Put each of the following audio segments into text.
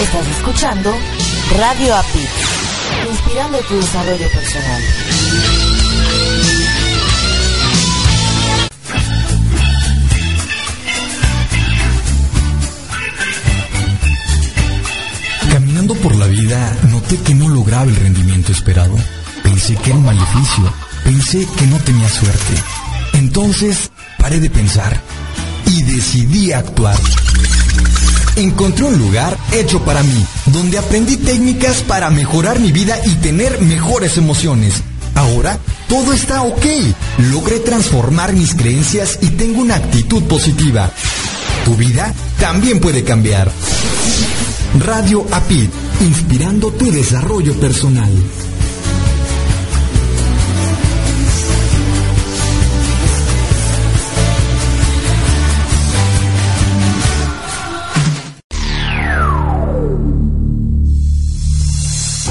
Estás escuchando Radio API, inspirando tu desarrollo personal. Caminando por la vida, noté que no lograba el rendimiento esperado. Pensé que era un maleficio. Pensé que no tenía suerte. Entonces, paré de pensar y decidí actuar. Encontré un lugar hecho para mí, donde aprendí técnicas para mejorar mi vida y tener mejores emociones. Ahora todo está ok. Logré transformar mis creencias y tengo una actitud positiva. Tu vida también puede cambiar. Radio APID, inspirando tu desarrollo personal.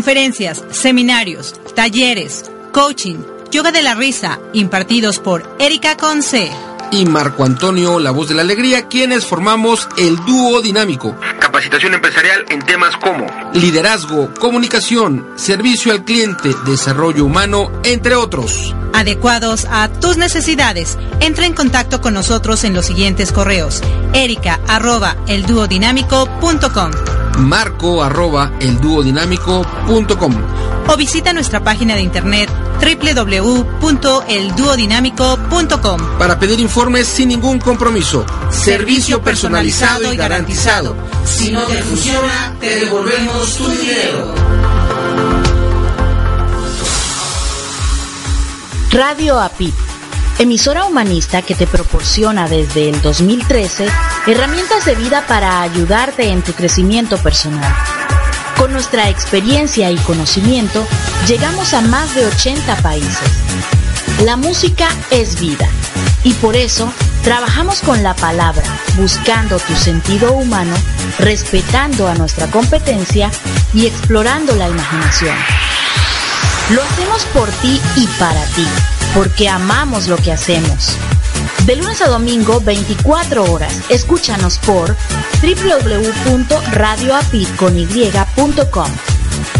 Conferencias, seminarios, talleres, coaching, yoga de la risa, impartidos por Erika Conce y Marco Antonio, la voz de la alegría, quienes formamos el dúo dinámico. Capacitación empresarial en temas como liderazgo, comunicación, servicio al cliente, desarrollo humano, entre otros. Adecuados a tus necesidades. Entra en contacto con nosotros en los siguientes correos. Erika arroba elduodinámico.com marco arroba elduodinámico.com o visita nuestra página de internet www.elduodinámico.com para pedir informes sin ningún compromiso. Servicio personalizado y garantizado. Si no te funciona, te devolvemos tu dinero. Radio APIP, emisora humanista que te proporciona desde el 2013 herramientas de vida para ayudarte en tu crecimiento personal. Nuestra experiencia y conocimiento, llegamos a más de 80 países. La música es vida y por eso trabajamos con la palabra, buscando tu sentido humano, respetando a nuestra competencia y explorando la imaginación. Lo hacemos por ti y para ti, porque amamos lo que hacemos. De lunes a domingo, 24 horas. Escúchanos por www.radioapit.com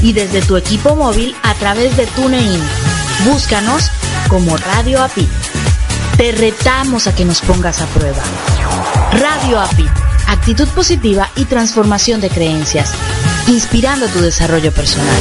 y desde tu equipo móvil a través de TuneIn. Búscanos como Radio Apit. Te retamos a que nos pongas a prueba. Radio Apit. Actitud positiva y transformación de creencias, inspirando tu desarrollo personal.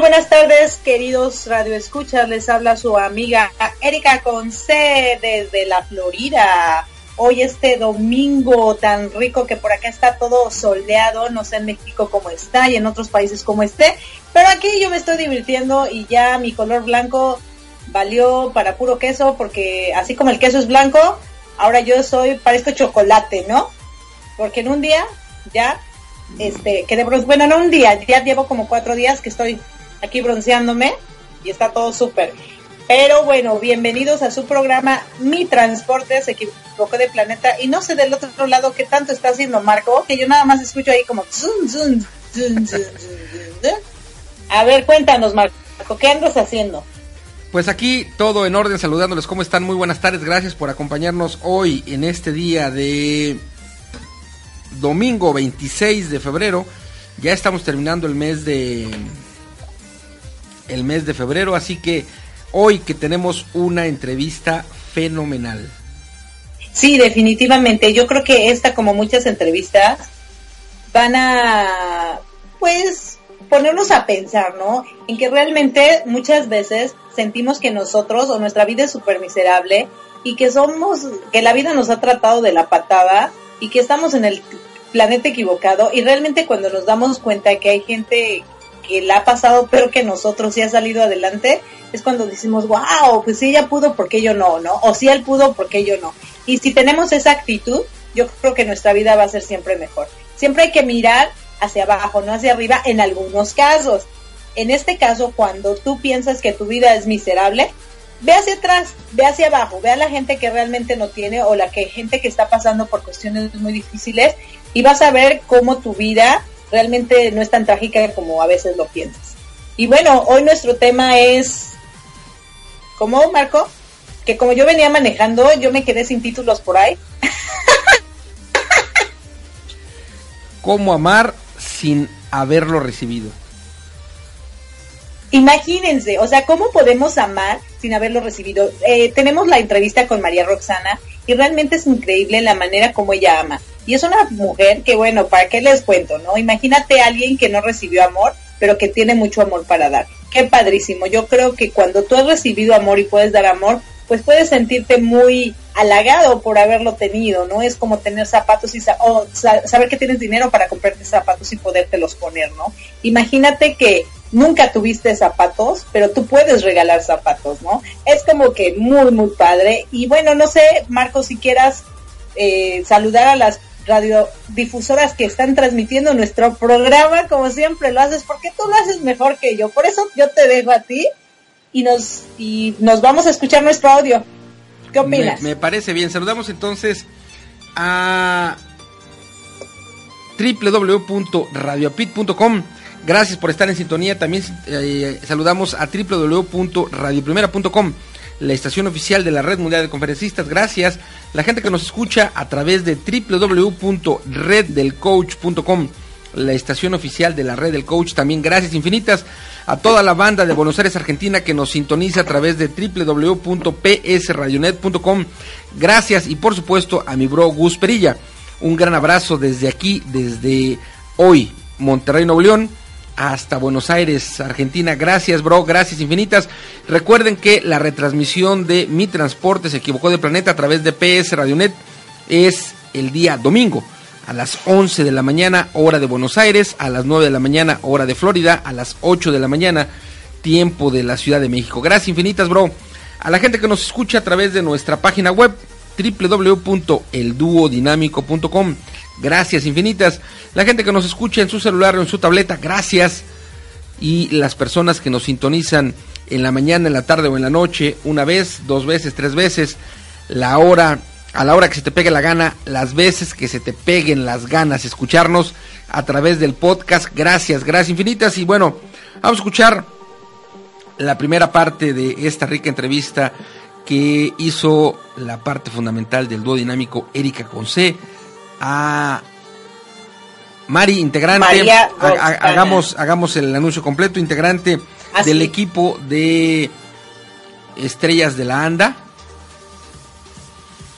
Buenas tardes, queridos radioescuchas. Les habla su amiga Erika Conce desde la Florida. Hoy este domingo tan rico que por acá está todo soleado, no sé en México cómo está y en otros países cómo esté, pero aquí yo me estoy divirtiendo y ya mi color blanco valió para puro queso porque así como el queso es blanco, ahora yo soy parezco chocolate, ¿no? Porque en un día ya este, que de bueno, no un día, ya llevo como cuatro días que estoy aquí bronceándome y está todo súper. Pero bueno, bienvenidos a su programa Mi Transporte se equivocó de planeta y no sé del otro lado qué tanto está haciendo Marco, que yo nada más escucho ahí como. A ver, cuéntanos Marco, ¿qué andas haciendo? Pues aquí todo en orden, saludándoles, ¿cómo están? Muy buenas tardes, gracias por acompañarnos hoy en este día de domingo 26 de febrero. Ya estamos terminando el mes de el mes de febrero, así que hoy que tenemos una entrevista fenomenal. Sí, definitivamente. Yo creo que esta, como muchas entrevistas, van a, pues, ponernos a pensar, ¿no? En que realmente muchas veces sentimos que nosotros o nuestra vida es súper miserable y que somos, que la vida nos ha tratado de la patada y que estamos en el planeta equivocado y realmente cuando nos damos cuenta que hay gente que la ha pasado peor que nosotros y ha salido adelante, es cuando decimos, wow, pues si ella pudo, ¿por qué yo no? ¿no? O si él pudo, ¿por qué yo no? Y si tenemos esa actitud, yo creo que nuestra vida va a ser siempre mejor. Siempre hay que mirar hacia abajo, no hacia arriba en algunos casos. En este caso, cuando tú piensas que tu vida es miserable, ve hacia atrás, ve hacia abajo, ve a la gente que realmente no tiene o la que gente que está pasando por cuestiones muy difíciles y vas a ver cómo tu vida realmente no es tan trágica como a veces lo piensas. Y bueno, hoy nuestro tema es, ¿cómo Marco? Que como yo venía manejando, yo me quedé sin títulos por ahí. ¿Cómo amar sin haberlo recibido? Imagínense, o sea, ¿cómo podemos amar sin haberlo recibido? Eh, tenemos la entrevista con María Roxana y realmente es increíble la manera como ella ama. Y es una mujer que, bueno, ¿para qué les cuento, no? Imagínate a alguien que no recibió amor, pero que tiene mucho amor para dar. Qué padrísimo. Yo creo que cuando tú has recibido amor y puedes dar amor, pues puedes sentirte muy halagado por haberlo tenido, ¿no? Es como tener zapatos y o sa saber que tienes dinero para comprarte zapatos y podértelos poner, ¿no? Imagínate que nunca tuviste zapatos, pero tú puedes regalar zapatos, ¿no? Es como que muy, muy padre. Y bueno, no sé, Marco, si quieras eh, saludar a las radiodifusoras que están transmitiendo nuestro programa, como siempre lo haces, porque tú lo haces mejor que yo. Por eso yo te dejo a ti y nos, y nos vamos a escuchar nuestro audio. ¿Qué opinas? Me, me parece bien. Saludamos entonces a www.radiopit.com. Gracias por estar en sintonía. También eh, saludamos a www.radioprimera.com, la estación oficial de la Red Mundial de Conferencistas. Gracias. La gente que nos escucha a través de www.reddelcoach.com, la estación oficial de la Red del Coach. También gracias infinitas a toda la banda de Buenos Aires, Argentina, que nos sintoniza a través de www.psradionet.com. Gracias y por supuesto a mi bro Gus Perilla. Un gran abrazo desde aquí, desde hoy, Monterrey, Nuevo León hasta Buenos Aires, Argentina. Gracias, bro, gracias infinitas. Recuerden que la retransmisión de Mi Transporte se equivocó de planeta a través de PS Radionet es el día domingo a las 11 de la mañana, hora de Buenos Aires, a las 9 de la mañana, hora de Florida, a las 8 de la mañana, tiempo de la Ciudad de México. Gracias infinitas, bro. A la gente que nos escucha a través de nuestra página web www.elduodinámico.com. Gracias infinitas. La gente que nos escucha en su celular o en su tableta, gracias. Y las personas que nos sintonizan en la mañana, en la tarde o en la noche, una vez, dos veces, tres veces, la hora, a la hora que se te pegue la gana, las veces que se te peguen las ganas, escucharnos a través del podcast. Gracias, gracias infinitas. Y bueno, vamos a escuchar la primera parte de esta rica entrevista que hizo la parte fundamental del dúo dinámico Erika Conce a Mari, integrante, ha- ha- hagamos, hagamos el anuncio completo, integrante Así. del equipo de Estrellas de la Anda,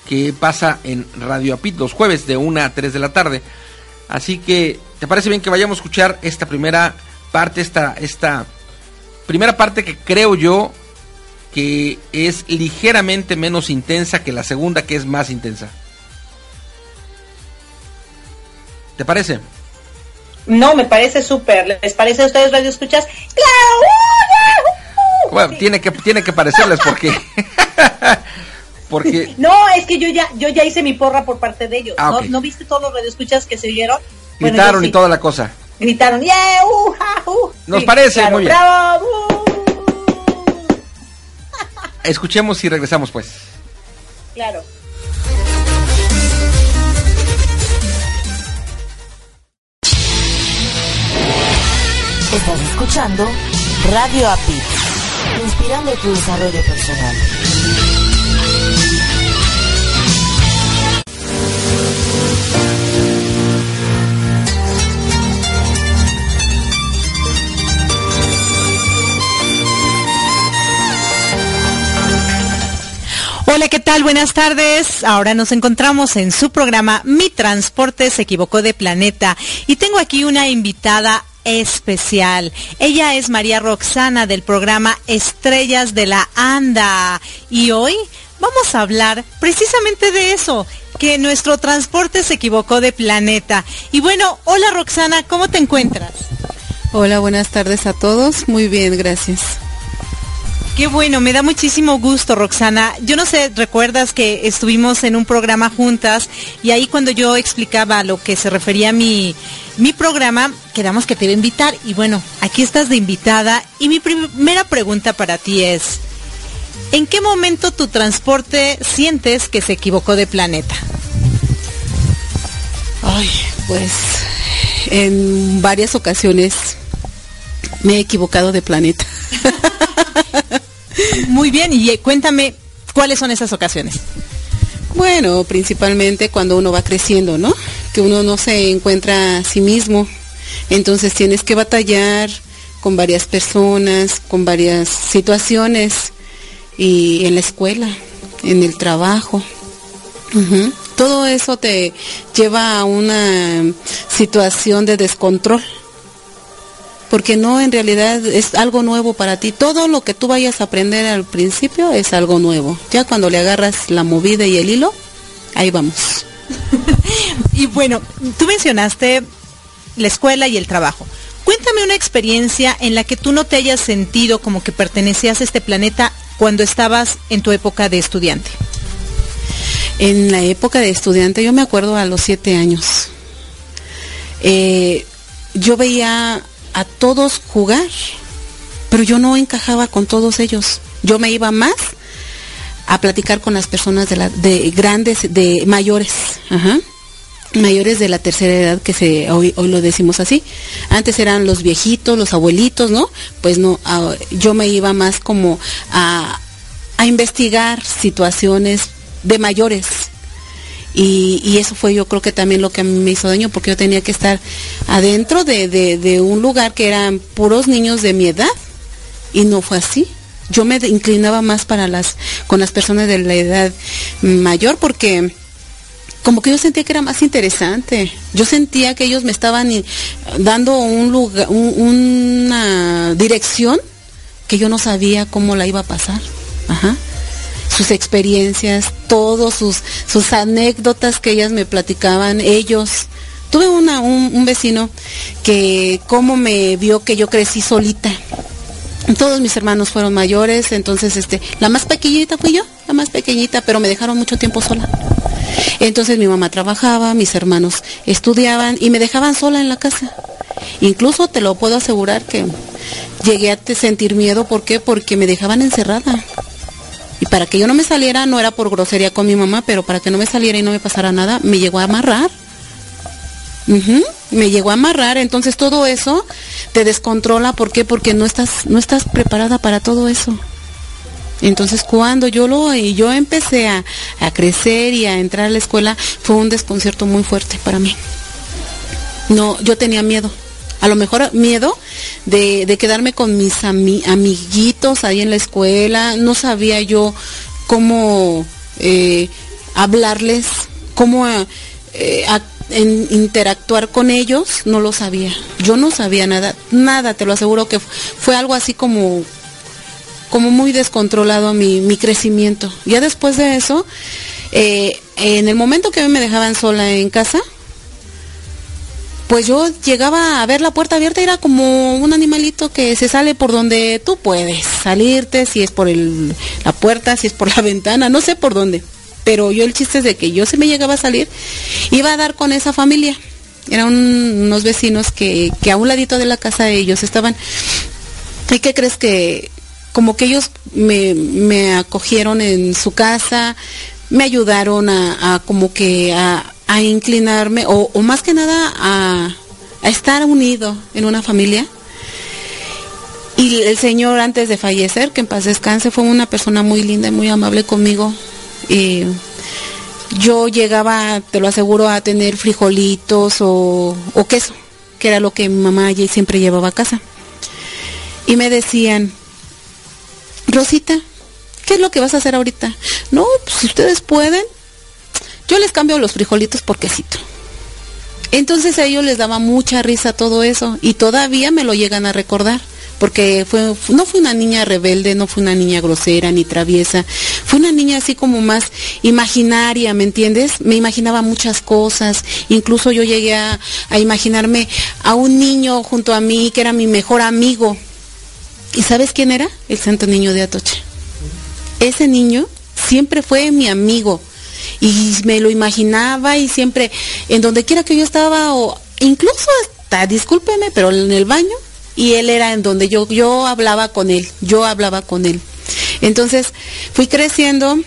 que pasa en Radio Apit los jueves de 1 a 3 de la tarde. Así que, ¿te parece bien que vayamos a escuchar esta primera parte, esta, esta primera parte que creo yo que es ligeramente menos intensa que la segunda, que es más intensa? ¿Te parece? No, me parece súper. ¿Les parece a ustedes radio escuchas? ¡Claro! Bueno, tiene que tiene que parecerles porque porque No, es que yo ya yo ya hice mi porra por parte de ellos. Ah, ¿No, ok. ¿No viste todos los radioescuchas que se oyeron? Bueno, gritaron sí. y toda la cosa. Gritaron, ¡yeah! Uh, ja, uh". Nos Sí, parece, claro, muy bien. ¡Bravo! uh. Escuchemos y regresamos pues. Claro. Estás escuchando Radio API, inspirando tu desarrollo personal. Hola, ¿qué tal? Buenas tardes. Ahora nos encontramos en su programa Mi Transporte se equivocó de planeta y tengo aquí una invitada especial. Ella es María Roxana del programa Estrellas de la Anda y hoy vamos a hablar precisamente de eso, que nuestro transporte se equivocó de planeta. Y bueno, hola Roxana, ¿cómo te encuentras? Hola, buenas tardes a todos. Muy bien, gracias. Qué bueno, me da muchísimo gusto, Roxana. Yo no sé, recuerdas que estuvimos en un programa juntas y ahí cuando yo explicaba lo que se refería a mi, mi programa, quedamos que te iba a invitar y bueno, aquí estás de invitada y mi primera pregunta para ti es, ¿en qué momento tu transporte sientes que se equivocó de planeta? Ay, pues en varias ocasiones me he equivocado de planeta. Muy bien, y eh, cuéntame, ¿cuáles son esas ocasiones? Bueno, principalmente cuando uno va creciendo, ¿no? Que uno no se encuentra a sí mismo. Entonces tienes que batallar con varias personas, con varias situaciones y en la escuela, en el trabajo. Todo eso te lleva a una situación de descontrol. Porque no, en realidad es algo nuevo para ti. Todo lo que tú vayas a aprender al principio es algo nuevo. Ya cuando le agarras la movida y el hilo, ahí vamos. Y bueno, tú mencionaste la escuela y el trabajo. Cuéntame una experiencia en la que tú no te hayas sentido como que pertenecías a este planeta cuando estabas en tu época de estudiante. En la época de estudiante, yo me acuerdo a los siete años, eh, yo veía a todos jugar, pero yo no encajaba con todos ellos. Yo me iba más a platicar con las personas de, la, de grandes, de mayores, mayores de la tercera edad que se hoy, hoy lo decimos así. Antes eran los viejitos, los abuelitos, ¿no? Pues no, yo me iba más como a, a investigar situaciones de mayores. Y, eso fue yo creo que también lo que a mí me hizo daño porque yo tenía que estar adentro de, de- un lugar que eran puros niños de mi edad y no fue así. Yo me inclinaba más para las con las personas de la edad mayor porque como que yo sentía que era más interesante. Yo sentía que ellos me estaban i- dando un lugar, un- una dirección que yo no sabía cómo la iba a pasar. Ajá. Sus experiencias, todos sus, sus anécdotas que ellas me platicaban, ellos. Tuve un, un vecino que como me vio que yo crecí solita. Todos mis hermanos fueron mayores, entonces este, la más pequeñita fui yo, la más pequeñita, pero me dejaron mucho tiempo sola. Entonces mi mamá trabajaba, mis hermanos estudiaban y me dejaban sola en la casa. Incluso te lo puedo asegurar que llegué a sentir miedo, ¿por qué? Porque me dejaban encerrada. Y para que yo no me saliera, no era por grosería con mi mamá, pero para que no me saliera y no me pasara nada, me llegó a amarrar. Me llegó a amarrar, entonces todo eso te descontrola, ¿por qué? Porque no estás, no estás preparada para todo eso. Entonces cuando yo lo yo empecé a, a crecer y a entrar a la escuela, fue un desconcierto muy fuerte para mí. No, yo tenía miedo. A lo mejor miedo de, de quedarme con mis amiguitos ahí en la escuela. No sabía yo cómo eh, hablarles, cómo eh, interactuar con ellos, no lo sabía. Yo no sabía nada, nada, te lo aseguro que fue algo así como, como muy descontrolado mi, mi crecimiento. Ya después de eso, eh, en el momento que me dejaban sola en casa, pues yo llegaba a ver la puerta abierta, era como un animalito que se sale por donde tú puedes salirte, si es por la puerta, si es por la ventana, no sé por dónde. Pero yo el chiste es de que yo se me llegaba a salir, iba a dar con esa familia. Eran unos vecinos que, a un ladito de la casa de ellos estaban. ¿Y qué crees que como que ellos me, acogieron en su casa, me ayudaron a como que a, a inclinarme o, más que nada a, estar unido en una familia. Y el Señor antes de fallecer, que en paz descanse, fue una persona muy linda y muy amable conmigo. Y yo llegaba, te lo aseguro, a tener frijolitos o, queso, que era lo que mi mamá siempre llevaba a casa. Y me decían, Rosita, ¿qué es lo que vas a hacer ahorita? No, pues si ustedes pueden, yo les cambio los frijolitos por quesito. Entonces a ellos les daba mucha risa todo eso y todavía me lo llegan a recordar porque fue, no fue una niña rebelde, no fue una niña grosera ni traviesa, fue una niña así como más imaginaria, ¿me entiendes? Me imaginaba muchas cosas, incluso yo llegué a, imaginarme a un niño junto a mí que era mi mejor amigo. ¿Y sabes quién era? El Santo Niño de Atoche. Ese niño siempre fue mi amigo y me lo imaginaba y siempre en donde quiera que yo estaba o incluso hasta, discúlpeme, pero en el baño y él era en donde yo yo hablaba con él, yo hablaba con él. Entonces, fui creciendo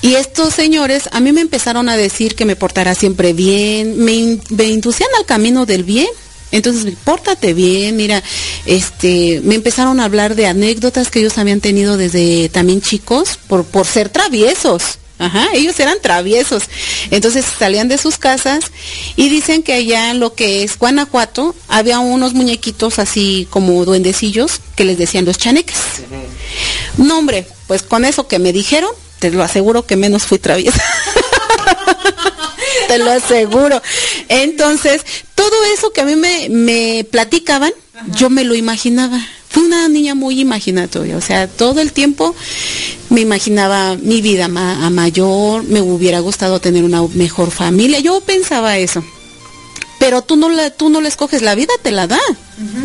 y estos señores a mí me empezaron a decir que me portara siempre bien, me, me inducían al camino del bien. Entonces, pórtate bien, mira, este, me empezaron a hablar de anécdotas que ellos habían tenido desde también chicos por, por ser traviesos. Ajá, ellos eran traviesos. Entonces salían de sus casas y dicen que allá en lo que es Guanajuato había unos muñequitos así como duendecillos que les decían los chaneques. No, hombre, pues con eso que me dijeron, te lo aseguro que menos fui traviesa. te lo aseguro. Entonces, todo eso que a mí me, me platicaban, yo me lo imaginaba. Fui una niña muy imaginatoria, o sea, todo el tiempo me imaginaba mi vida a mayor, me hubiera gustado tener una mejor familia, yo pensaba eso. Pero tú no la, tú no la escoges, la vida te la da.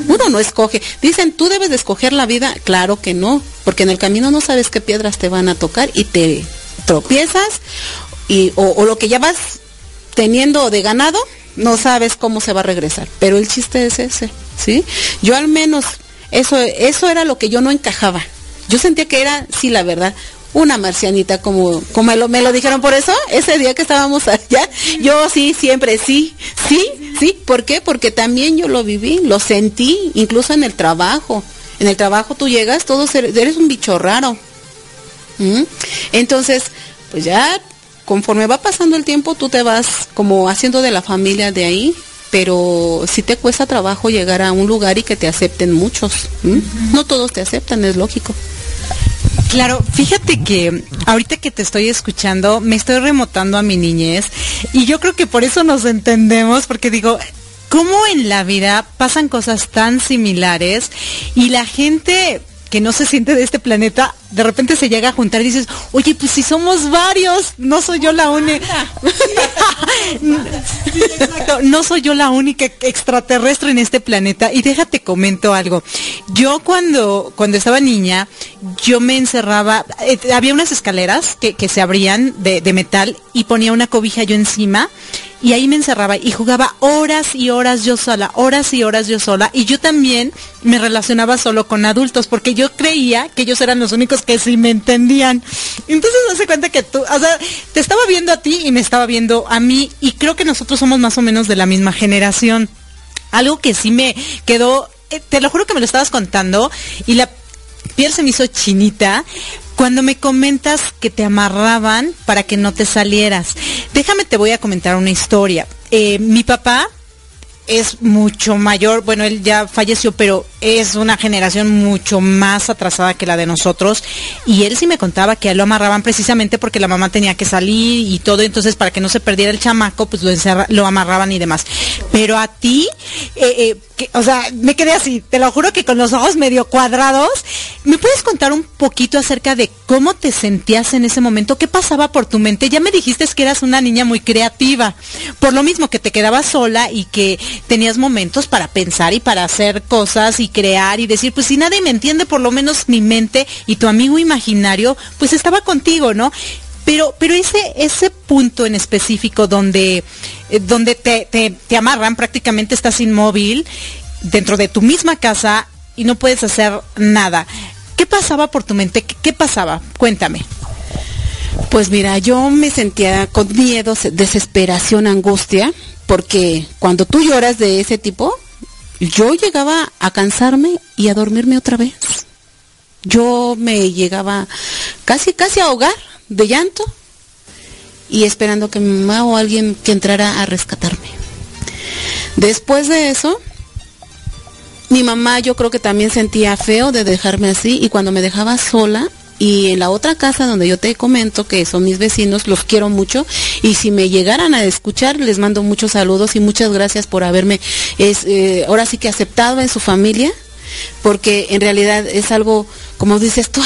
Uno no escoge. Dicen, tú debes de escoger la vida. Claro que no, porque en el camino no sabes qué piedras te van a tocar y te tropiezas y, o, o lo que ya vas teniendo de ganado, no sabes cómo se va a regresar. Pero el chiste es ese, ¿sí? Yo al menos eso, eso era lo que yo no encajaba. Yo sentía que era, sí, la verdad, una marcianita, como, como me, lo, me lo dijeron por eso, ese día que estábamos allá, yo sí, siempre, sí, sí, sí. ¿Por qué? Porque también yo lo viví, lo sentí, incluso en el trabajo. En el trabajo tú llegas, todos eres, un bicho raro. ¿Mm? Entonces, pues ya conforme va pasando el tiempo, tú te vas como haciendo de la familia de ahí, pero sí te cuesta trabajo llegar a un lugar y que te acepten muchos. No todos te aceptan, es lógico. Claro, fíjate que ahorita que te estoy escuchando, me estoy remotando a mi niñez y yo creo que por eso nos entendemos, porque digo, ¿cómo en la vida pasan cosas tan similares y la gente que no se siente de este planeta, de repente se llega a juntar y dices, oye, pues si somos varios, no soy yo la única. no soy yo la única extraterrestre en este planeta. Y déjate comento algo. Yo cuando, cuando estaba niña, yo me encerraba, eh, había unas escaleras que, se abrían de, de metal y ponía una cobija yo encima y ahí me encerraba y jugaba horas y horas yo sola, horas y horas yo sola. Y yo también me relacionaba solo con adultos porque yo creía que ellos eran los únicos que sí me entendían. Entonces hace cuenta que tú, o sea, te estaba viendo a ti y me estaba viendo a mí y creo que nosotros somos más o menos de la misma generación. Algo que sí me quedó, eh, te lo juro que me lo estabas contando y la piel se me hizo chinita cuando me comentas que te amarraban para que no te salieras. Déjame, te voy a comentar una historia. Eh, mi papá es mucho mayor, bueno, él ya falleció, pero es una generación mucho más atrasada que la de nosotros. Y él sí me contaba que a lo amarraban precisamente porque la mamá tenía que salir y todo, entonces para que no se perdiera el chamaco, pues lo, lo amarraban y demás. Pero a ti, eh, eh, o sea, me quedé así, te lo juro que con los ojos medio cuadrados. ¿Me puedes contar un poquito acerca de cómo te sentías en ese momento? ¿Qué pasaba por tu mente? Ya me dijiste que eras una niña muy creativa, por lo mismo que te quedabas sola y que tenías momentos para pensar y para hacer cosas y crear y decir, pues si nadie me entiende, por lo menos mi mente y tu amigo imaginario, pues estaba contigo, ¿no? Pero, pero ese, ese punto en específico donde, eh, donde te, te, amarran, prácticamente estás inmóvil dentro de tu misma casa y no puedes hacer nada. ¿Qué pasaba por tu mente? ¿Qué, pasaba? Cuéntame. Pues mira, yo me sentía con miedo, desesperación, angustia, porque cuando tú lloras de ese tipo, yo llegaba a cansarme y a dormirme otra vez. Yo me llegaba casi, casi a ahogar de llanto y esperando que mi mamá o alguien que entrara a rescatarme. Después de eso, mi mamá yo creo que también sentía feo de dejarme así y cuando me dejaba sola, y en la otra casa donde yo te comento que son mis vecinos, los quiero mucho y si me llegaran a escuchar les mando muchos saludos y muchas gracias por haberme es, eh, ahora sí que aceptado en su familia porque en realidad es algo como dices tú,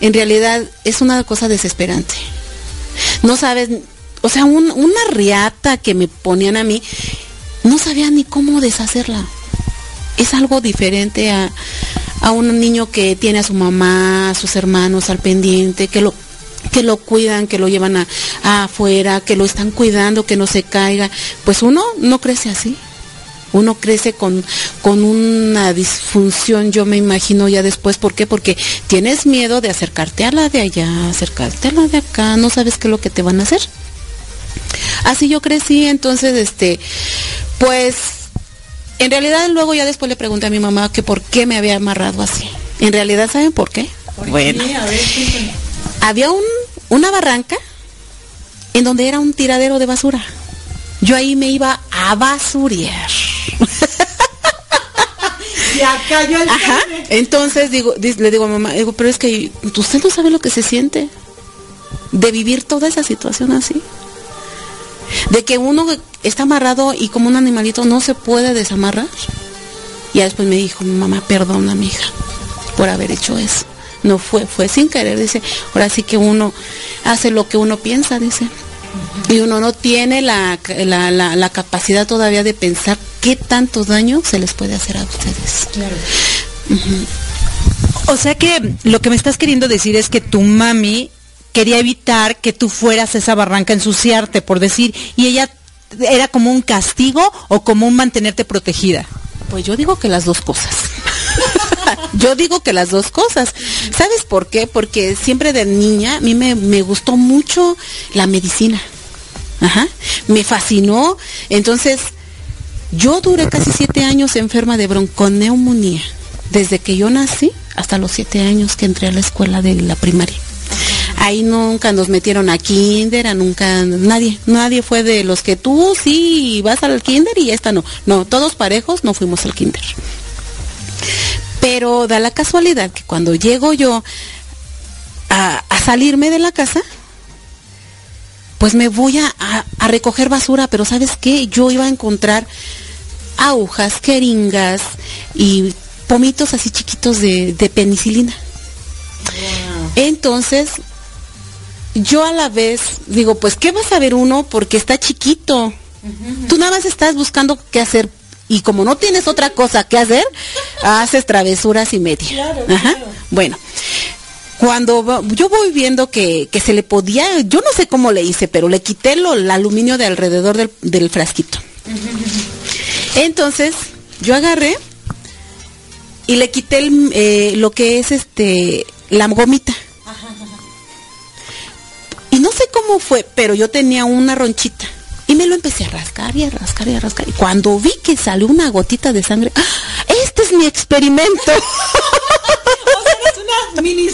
en realidad es una cosa desesperante. No sabes, o sea, una riata que me ponían a mí, no sabía ni cómo deshacerla. Es algo diferente a, a un niño que tiene a su mamá, a sus hermanos al pendiente, que lo que lo cuidan, que lo llevan a, afuera, que lo están cuidando, que no se caiga. Pues uno no crece así. Uno crece con, con una disfunción, yo me imagino ya después. ¿Por qué? Porque tienes miedo de acercarte a la de allá, acercarte a la de acá, no sabes qué es lo que te van a hacer. Así yo crecí, entonces, este, pues en realidad luego ya después le pregunté a mi mamá que por qué me había amarrado así. En realidad, ¿saben por qué? bueno, había un, una barranca en donde era un tiradero de basura. Yo ahí me iba a basuriar. Y acá yo el Ajá. Entonces digo, le digo a mamá, digo, pero es que usted no sabe lo que se siente de vivir toda esa situación así de que uno está amarrado y como un animalito no se puede desamarrar. Y después me dijo, mamá, perdona, mi hija, por haber hecho eso. No fue, fue sin querer, dice. Ahora sí que uno hace lo que uno piensa, dice. Y uno no tiene la, la, capacidad todavía de pensar qué tanto daño se les puede hacer a ustedes. Claro. O sea que lo que me estás queriendo decir es que tu mami quería evitar que tú fueras a esa barranca a ensuciarte, por decir, y ella era como un castigo o como un mantenerte protegida. Pues yo digo que las dos cosas. yo digo que las dos cosas. ¿Sabes por qué? Porque siempre de niña a mí me, me gustó mucho la medicina. Ajá. Me fascinó. Entonces, yo duré casi siete años enferma de bronconeumonía. Desde que yo nací hasta los siete años que entré a la escuela de la primaria. Ahí nunca nos metieron a kinder, nunca, nadie, nadie fue de los que tú sí vas al kinder y esta no. No, todos parejos no fuimos al kinder. Pero da la casualidad que cuando llego yo a, salirme de la casa, pues me voy a, recoger basura, pero ¿sabes qué? Yo iba a encontrar agujas, queringas y pomitos así chiquitos de, penicilina. Entonces yo a la vez digo, pues, ¿qué vas a ver uno? Porque está chiquito. Tú nada más estás buscando qué hacer. Y como no tienes otra cosa que hacer, haces travesuras y media. Bueno, cuando yo voy viendo que, se le podía, yo no sé cómo le hice, pero le quité el aluminio de alrededor del, frasquito. Entonces, yo agarré y le quité eh, lo que es este la gomita. Y no sé cómo fue, pero yo tenía una ronchita. Y me lo empecé a rascar y a rascar y a rascar. Y cuando vi que salió una gotita de sangre, ¡ah! este es mi experimento. mini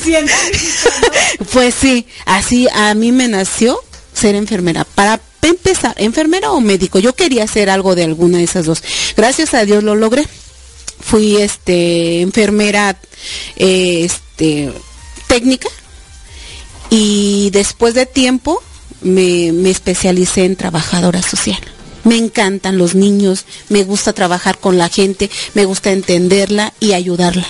Pues sí, así a mí me nació ser enfermera para empezar, enfermera o médico. Yo quería hacer algo de alguna de esas dos. Gracias a Dios lo logré. Fui este enfermera eh, este técnica y después de tiempo me, me especialicé en trabajadora social. Me encantan los niños, me gusta trabajar con la gente, me gusta entenderla y ayudarla.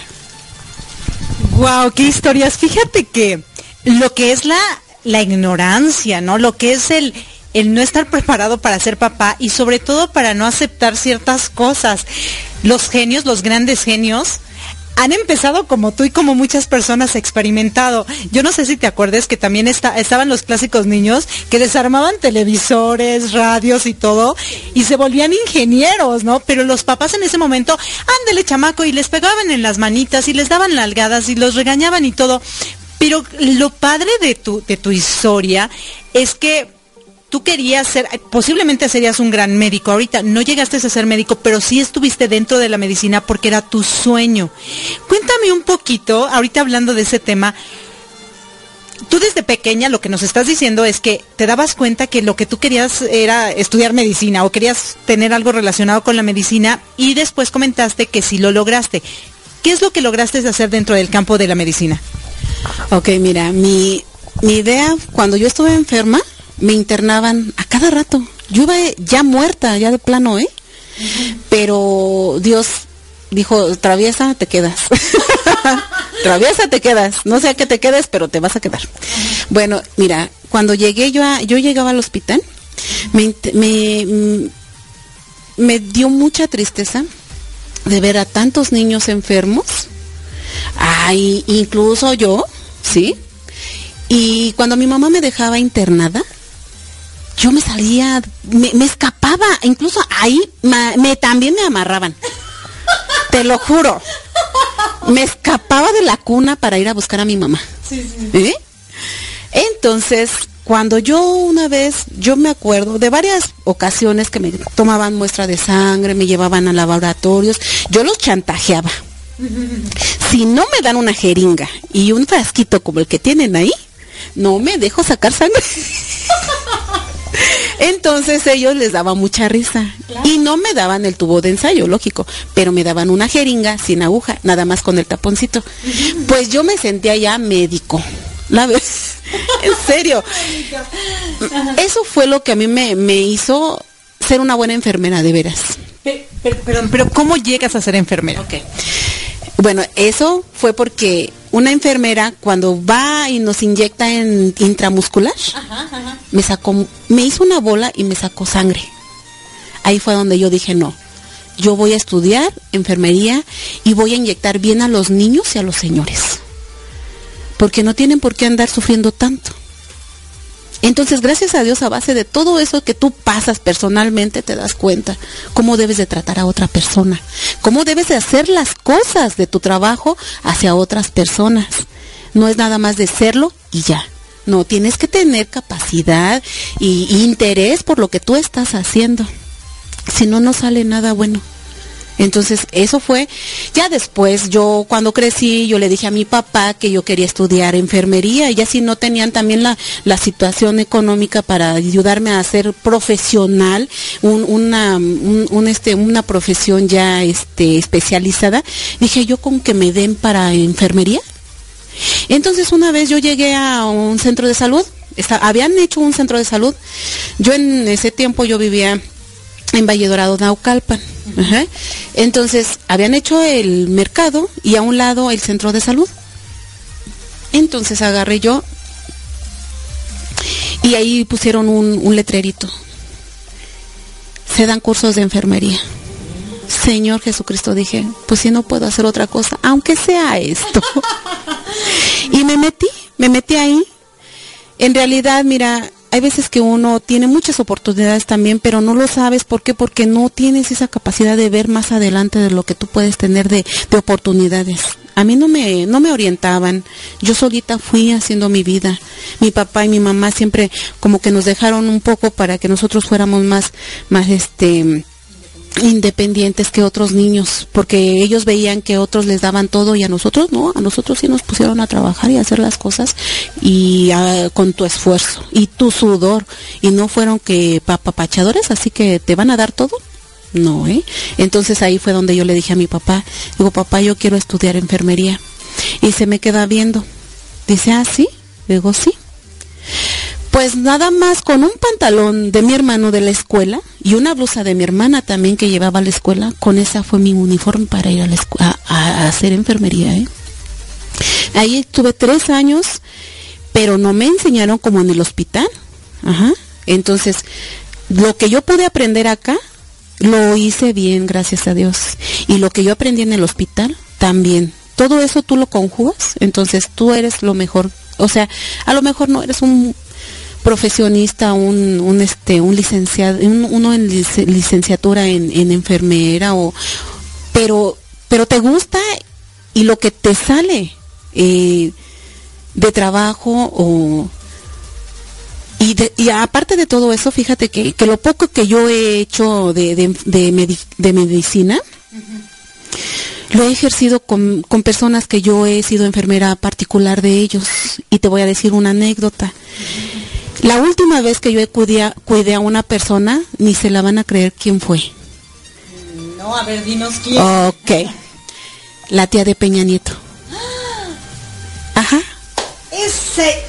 Wow, qué historias. Fíjate que lo que es la, la ignorancia, ¿no? Lo que es el, el no estar preparado para ser papá y sobre todo para no aceptar ciertas cosas. Los genios, los grandes genios, han empezado como tú y como muchas personas experimentado. Yo no sé si te acuerdas que también está, estaban los clásicos niños que desarmaban televisores, radios y todo y se volvían ingenieros, ¿no? Pero los papás en ese momento, ándele chamaco y les pegaban en las manitas y les daban nalgadas y los regañaban y todo. Pero lo padre de tu, de tu historia es que tú querías ser, posiblemente serías un gran médico. Ahorita no llegaste a ser médico, pero sí estuviste dentro de la medicina porque era tu sueño. Cuéntame un poquito, ahorita hablando de ese tema, tú desde pequeña lo que nos estás diciendo es que te dabas cuenta que lo que tú querías era estudiar medicina o querías tener algo relacionado con la medicina y después comentaste que sí lo lograste. ¿Qué es lo que lograste hacer dentro del campo de la medicina? Ok, mira, mi, idea cuando yo estuve enferma, me internaban a cada rato. Yo iba ya muerta, ya de plano, ¿eh? Pero Dios dijo, traviesa, te quedas. traviesa, te quedas. No sé a qué te quedes, pero te vas a quedar. Bueno, mira, cuando llegué yo a, yo llegaba al hospital, me, me, me dio mucha tristeza de ver a tantos niños enfermos. Ay, incluso yo, ¿sí? Y cuando mi mamá me dejaba internada, yo me salía, me, escapaba, incluso ahí me, también me amarraban. Te lo juro. Me escapaba de la cuna para ir a buscar a mi mamá. ¿Eh? Entonces, cuando yo una vez, yo me acuerdo de varias ocasiones que me tomaban muestra de sangre, me llevaban a laboratorios, yo los chantajeaba. Si no me dan una jeringa y un frasquito como el que tienen ahí, no me dejo sacar sangre. Entonces ellos les daba mucha risa y no me daban el tubo de ensayo, lógico, pero me daban una jeringa sin aguja, nada más con el taponcito. Pues yo me sentía ya médico. La vez, en serio. Eso fue lo que a mí me, hizo ser una buena enfermera, de veras. Pero, pero, ¿cómo llegas a ser enfermera? Bueno, eso fue porque una enfermera cuando va y nos inyecta en intramuscular, me sacó, me hizo una bola y me sacó sangre. Ahí fue donde yo dije, no, yo voy a estudiar enfermería y voy a inyectar bien a los niños y a los señores. Porque no tienen por qué andar sufriendo tanto. Entonces, gracias a Dios, a base de todo eso que tú pasas personalmente, te das cuenta cómo debes de tratar a otra persona, cómo debes de hacer las cosas de tu trabajo hacia otras personas. No es nada más de serlo y ya. No, tienes que tener capacidad y, interés por lo que tú estás haciendo. Si no, no sale nada bueno. Entonces, eso fue, ya después, yo cuando crecí, yo le dije a mi papá que yo quería estudiar enfermería y así no tenían también la, la situación económica para ayudarme a ser profesional, una, un, este, una profesión ya este, especializada. Dije, yo con que me den para enfermería. Entonces, una vez yo llegué a un centro de salud, habían hecho un centro de salud. Yo en ese tiempo yo vivía en Valle Dorado, Naucalpan. Entonces, habían hecho el mercado y a un lado el centro de salud. Entonces agarré yo y ahí pusieron un, un letrerito. Se dan cursos de enfermería. Señor Jesucristo, dije, pues si no puedo hacer otra cosa, aunque sea esto. y me metí, me metí ahí. En realidad, mira, hay veces que uno tiene muchas oportunidades también, pero no lo sabes. ¿Por qué? Porque no tienes esa capacidad de ver más adelante de lo que tú puedes tener de, oportunidades. A mí no me, no me orientaban. Yo solita fui haciendo mi vida. Mi papá y mi mamá siempre como que nos dejaron un poco para que nosotros fuéramos más, más este, independientes que otros niños, porque ellos veían que otros les daban todo y a nosotros no, a nosotros sí nos pusieron a trabajar y a hacer las cosas y ah, con tu esfuerzo y tu sudor y no fueron que papapachadores, así que te van a dar todo. No, ¿eh? Entonces ahí fue donde yo le dije a mi papá, digo, papá, yo quiero estudiar enfermería. Y se me queda viendo. Dice, ah, sí. Digo, sí. Pues nada más con un pantalón de mi hermano de la escuela y una blusa de mi hermana también que llevaba a la escuela, con esa fue mi uniforme para ir a, la a, hacer enfermería. ¿eh? Ahí estuve tres años, pero no me enseñaron como en el hospital. Ajá. Entonces, lo que yo pude aprender acá, lo hice bien, gracias a Dios. Y lo que yo aprendí en el hospital, también. Todo eso tú lo conjugas, entonces tú eres lo mejor. O sea, a lo mejor no eres un profesionista, un, un este, un licenciado, uno en licenciatura en, enfermera o, pero, pero te gusta y lo que te sale eh, de trabajo o y, y, aparte de todo eso, fíjate que, que, lo poco que yo he hecho de, de, de, medicina, lo he ejercido con, con, personas que yo he sido enfermera particular de ellos. Y te voy a decir una anécdota. La última vez que yo cuidé a, cuidé a una persona, ni se la van a creer quién fue. No, a ver, dinos quién. Ok. La tía de Peña Nieto. Ajá. Ese,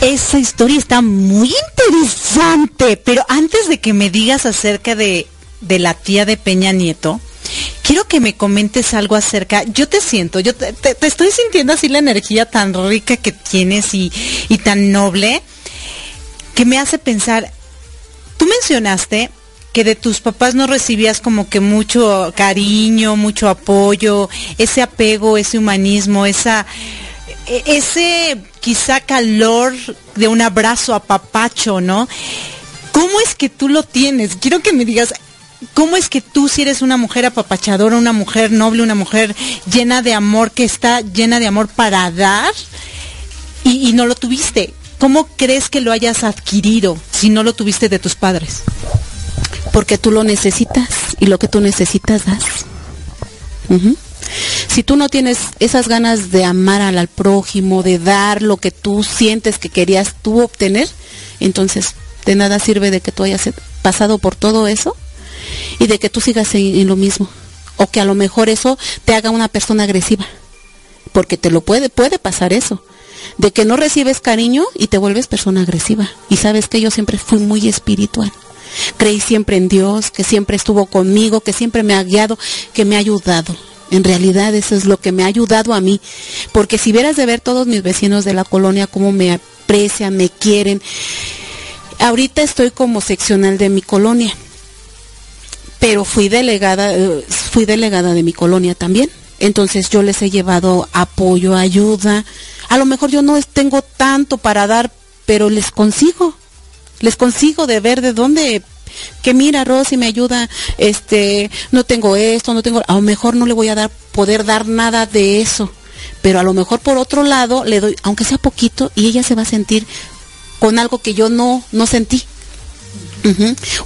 esa historia está muy interesante, pero antes de que me digas acerca de, de la tía de Peña Nieto, quiero que me comentes algo acerca, yo te siento, yo te, estoy sintiendo así la energía tan rica que tienes y, y tan noble que me hace pensar, tú mencionaste que de tus papás no recibías como que mucho cariño, mucho apoyo, ese apego, ese humanismo, esa e, ese quizá calor de un abrazo a papacho, ¿no? ¿Cómo es que tú lo tienes? Quiero que me digas, ¿cómo es que tú si eres una mujer apapachadora, una mujer noble, una mujer llena de amor, que está llena de amor para dar y, y no lo tuviste? ¿Cómo crees que lo hayas adquirido si no lo tuviste de tus padres? Porque tú lo necesitas y lo que tú necesitas das. Si tú no tienes esas ganas de amar al, prójimo, de dar lo que tú sientes que querías tú obtener, entonces de nada sirve de que tú hayas pasado por todo eso y de que tú sigas en lo mismo. O que a lo mejor eso te haga una persona agresiva. Porque te lo puede, puede pasar eso de que no recibes cariño y te vuelves persona agresiva. Y sabes que yo siempre fui muy espiritual. Creí siempre en Dios, que siempre estuvo conmigo, que siempre me ha guiado, que me ha ayudado. En realidad eso es lo que me ha ayudado a mí. Porque si vieras de ver todos mis vecinos de la colonia cómo me aprecian, me quieren. Ahorita estoy como seccional de mi colonia. Pero fui delegada, eh, fui delegada de mi colonia también. Entonces yo les he llevado apoyo, ayuda, a lo mejor yo no tengo tanto para dar, pero les consigo, les consigo de ver de dónde que mira Rosy me ayuda, este, no tengo esto, no tengo, a lo mejor no le voy a dar, poder dar nada de eso, pero a lo mejor por otro lado le doy, aunque sea poquito, y ella se va a sentir con algo que yo no, no sentí.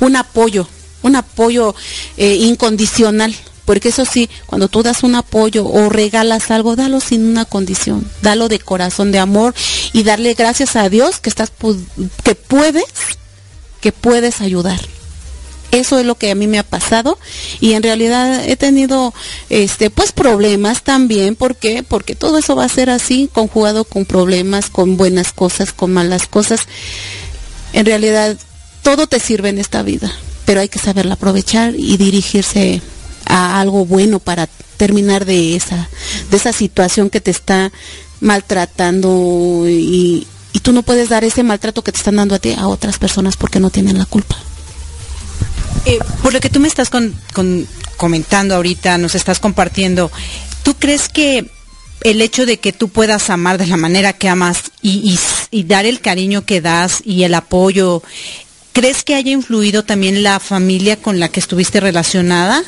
Un apoyo, un apoyo eh, incondicional. Porque eso sí, cuando tú das un apoyo o regalas algo, dalo sin una condición, dalo de corazón, de amor y darle gracias a Dios que estás que puedes, que puedes ayudar. Eso es lo que a mí me ha pasado y en realidad he tenido este pues problemas también, ¿por qué? Porque todo eso va a ser así, conjugado con problemas, con buenas cosas, con malas cosas. En realidad todo te sirve en esta vida, pero hay que saberla aprovechar y dirigirse a algo bueno para terminar de esa, de esa situación que te está maltratando y, tú no puedes dar ese maltrato que te están dando a ti a otras personas porque no tienen la culpa. Eh, por lo que tú me estás con, comentando ahorita, nos estás compartiendo, ¿tú crees que el hecho de que tú puedas amar de la manera que amas y, dar el cariño que das y el apoyo, ¿crees que haya influido también la familia con la que estuviste relacionada?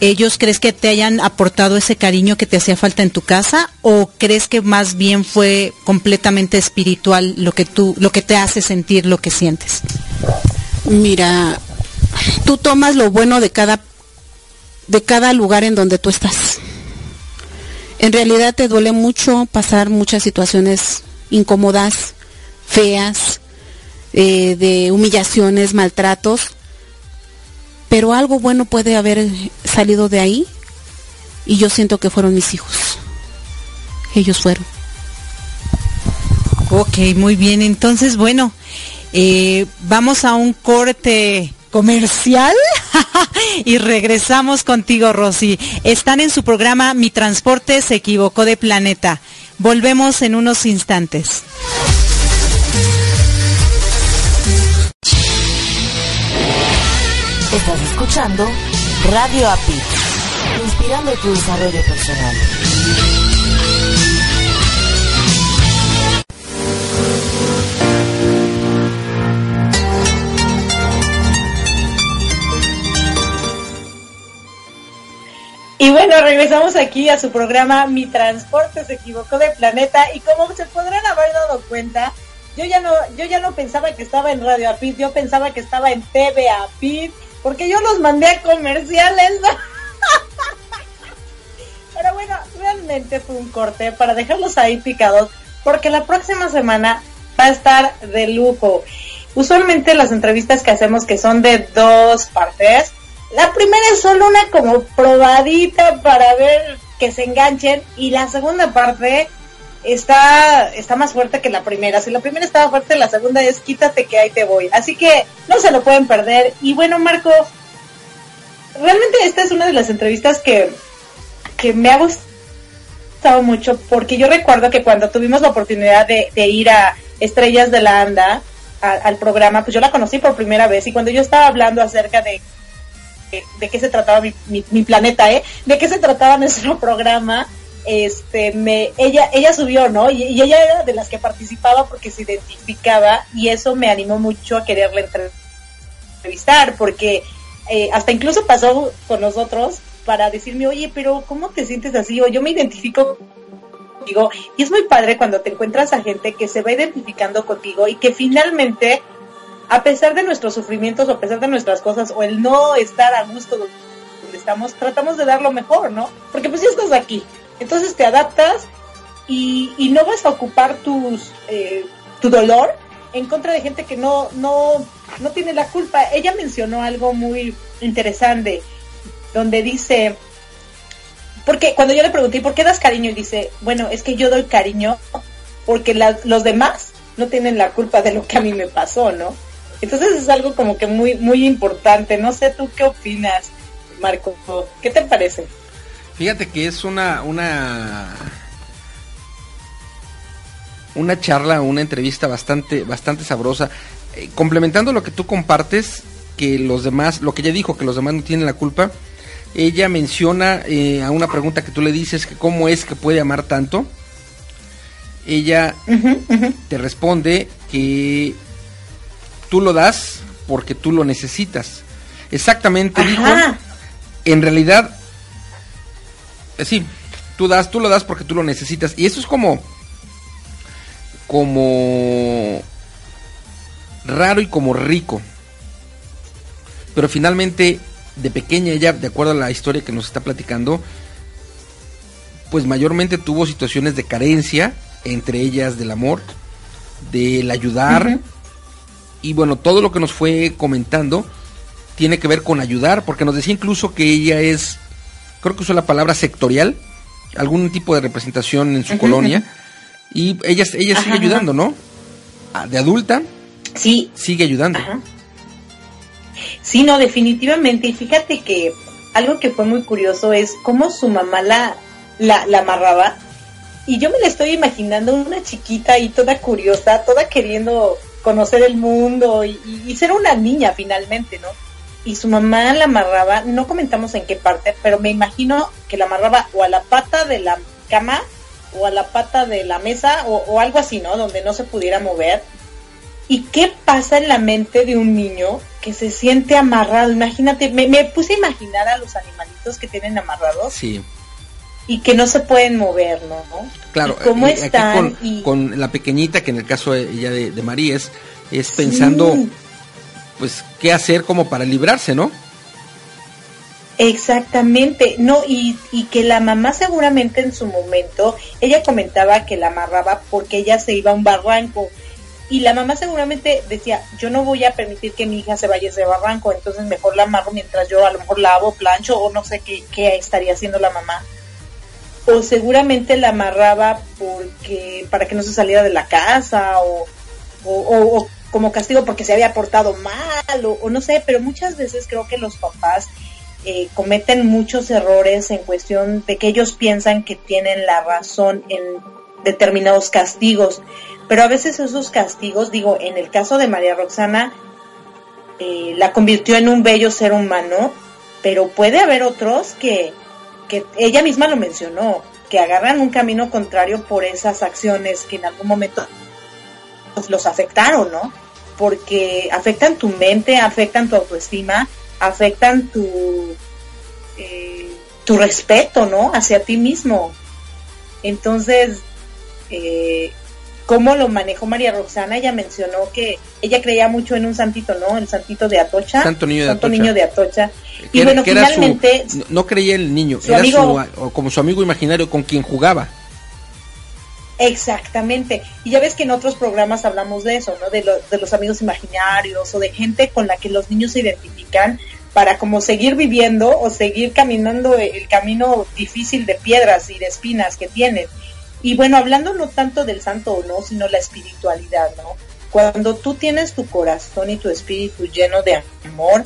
¿Ellos crees que te hayan aportado ese cariño que te hacía falta en tu casa o crees que más bien fue completamente espiritual lo que tú lo que te hace sentir lo que sientes? Mira, tú tomas lo bueno de cada de cada lugar en donde tú estás. En realidad te duele mucho pasar muchas situaciones incómodas, feas, eh, de humillaciones, maltratos, pero algo bueno puede haber salido de ahí y yo siento que fueron mis hijos. Ellos fueron. Ok, muy bien. Entonces, bueno, eh, vamos a un corte comercial y regresamos contigo, Rosy. Están en su programa Mi Transporte se equivocó de planeta. Volvemos en unos instantes. Estás escuchando Radio API, inspirando tu desarrollo personal. Y bueno, regresamos aquí a su programa Mi Transporte se equivocó de planeta y como se podrán haber dado cuenta, yo ya no yo ya no pensaba que estaba en Radio Apid, yo pensaba que estaba en TV Apid, porque yo los mandé a comerciales. Pero bueno, realmente fue un corte para dejarlos ahí picados, porque la próxima semana va a estar de lujo. Usualmente las entrevistas que hacemos que son de dos partes, la primera es solo una como probadita para ver que se enganchen y la segunda parte está está más fuerte que la primera. Si la primera estaba fuerte, la segunda es quítate que ahí te voy. Así que no se lo pueden perder. Y bueno, Marco, realmente esta es una de las entrevistas que, que me ha gustado mucho porque yo recuerdo que cuando tuvimos la oportunidad de, ir a Estrellas de la Anda, al programa, pues yo la conocí por primera vez y cuando yo estaba hablando acerca de de qué se trataba mi, planeta, ¿eh? De qué se trataba nuestro programa. Este, me, ella, ella subió, ¿no? Y, ella era de las que participaba porque se identificaba y eso me animó mucho a quererla entrevistar porque eh, hasta incluso pasó con nosotros para decirme, oye, pero ¿cómo te sientes así? O yo me identifico contigo. Y es muy padre cuando te encuentras a gente que se va identificando contigo y que finalmente a pesar de nuestros sufrimientos o a pesar de nuestras cosas o el no estar a gusto donde estamos, tratamos de dar lo mejor, ¿no? Porque pues ya estás aquí, entonces te adaptas y, no vas a ocupar tus, eh, tu dolor en contra de gente que no, no, no tiene la culpa. Ella mencionó algo muy interesante, donde dice, porque cuando yo le pregunté, ¿por qué das cariño? Y dice, bueno, es que yo doy cariño porque los demás no tienen la culpa de lo que a mí me pasó, ¿no? Entonces es algo como que muy, muy importante. No sé tú qué opinas, Marco. ¿Qué te parece? Fíjate que es una, una, una charla, una entrevista bastante, bastante sabrosa. Eh, complementando lo que tú compartes, que los demás, lo que ella dijo, que los demás no tienen la culpa. Ella menciona eh, a una pregunta que tú le dices que cómo es que puede amar tanto. Ella te responde que tú lo das porque tú lo necesitas. Exactamente, dijo. En realidad, sí, tú das, tú lo das porque tú lo necesitas. Y eso es como, como raro y como rico. Pero finalmente, de pequeña ella, de acuerdo a la historia que nos está platicando, pues mayormente tuvo situaciones de carencia, entre ellas del amor, del ayudar, y bueno, todo lo que nos fue comentando tiene que ver con ayudar, porque nos decía incluso que ella es, creo que usó la palabra sectorial, algún tipo de representación en su colonia, y ella, ella sigue ayudando, ¿no? Ah, de adulta, sí. sigue ayudando. Sí, no, definitivamente, y fíjate que algo que fue muy curioso es cómo su mamá la, la, la amarraba, y yo me la estoy imaginando una chiquita y toda curiosa, toda queriendo conocer el mundo y, ser una niña finalmente, ¿no? Y su mamá la amarraba, no comentamos en qué parte, pero me imagino que la amarraba o a la pata de la cama o a la pata de la mesa o, algo así, ¿no? Donde no se pudiera mover. ¿Y qué pasa en la mente de un niño que se siente amarrado? Imagínate, me, puse a imaginar a los animalitos que tienen amarrados. Sí y que no se pueden mover, ¿no? Claro, ¿cómo están? Con, la pequeñita, que en el caso de ella de, María es, pensando pues, qué hacer como para librarse, ¿no? Exactamente, no, y, y que la mamá seguramente en su momento, ella comentaba que la amarraba porque ella se iba a un barranco, y la mamá seguramente decía, yo no voy a permitir que mi hija se vaya ese barranco, entonces mejor la amarro mientras yo a lo mejor lavo, plancho o no sé qué, estaría haciendo la mamá. O seguramente la amarraba porque para que no se saliera de la casa o, o, como castigo porque se había portado mal o, no sé, pero muchas veces creo que los papás eh, cometen muchos errores en cuestión de que ellos piensan que tienen la razón en determinados castigos pero a veces esos castigos, digo, en el caso de María Roxana, eh, la convirtió en un bello ser humano, pero puede haber otros que, que ella misma lo mencionó, que agarran un camino contrario por esas acciones que en algún momento los afectaron, ¿no? Porque afectan tu mente, afectan tu autoestima, afectan tu, eh, tu respeto, ¿no? Hacia ti mismo. Entonces, eh, cómo lo manejó María Roxana, ella mencionó que ella creía mucho en un santito, ¿no? El santito de Atocha. Santo niño de Santo Atocha. niño de Atocha. Y bueno, finalmente... no, creía el niño, su era amigo- su, o como su amigo imaginario con quien jugaba. Exactamente. Y ya ves que en otros programas hablamos de eso, ¿no? De, de los amigos imaginarios o de gente con la que los niños se identifican para como seguir viviendo o seguir caminando el camino difícil de piedras y de espinas que tienen. Y bueno, hablando no tanto del santo o no, sino la espiritualidad, ¿no? Cuando tú tienes tu corazón y tu espíritu lleno de amor,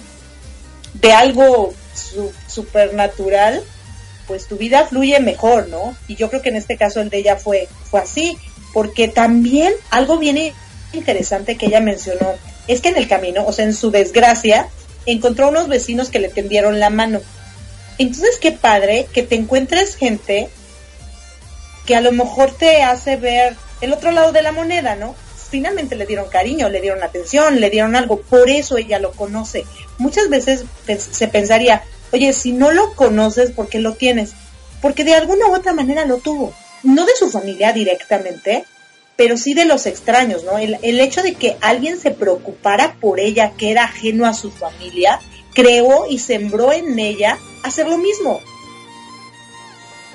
de algo su- supernatural, pues tu vida fluye mejor, ¿no? Y yo creo que en este caso el de ella fue, fue así, porque también algo viene interesante que ella mencionó, es que en el camino, o sea, en su desgracia, encontró unos vecinos que le tendieron la mano. Entonces, qué padre que te encuentres gente que a lo mejor te hace ver el otro lado de la moneda, ¿no? Finalmente le dieron cariño, le dieron atención, le dieron algo, por eso ella lo conoce. Muchas veces se pensaría, oye, si no lo conoces, ¿por qué lo tienes? Porque de alguna u otra manera lo tuvo. No de su familia directamente, pero sí de los extraños, ¿no? El, el hecho de que alguien se preocupara por ella, que era ajeno a su familia, creó y sembró en ella hacer lo mismo.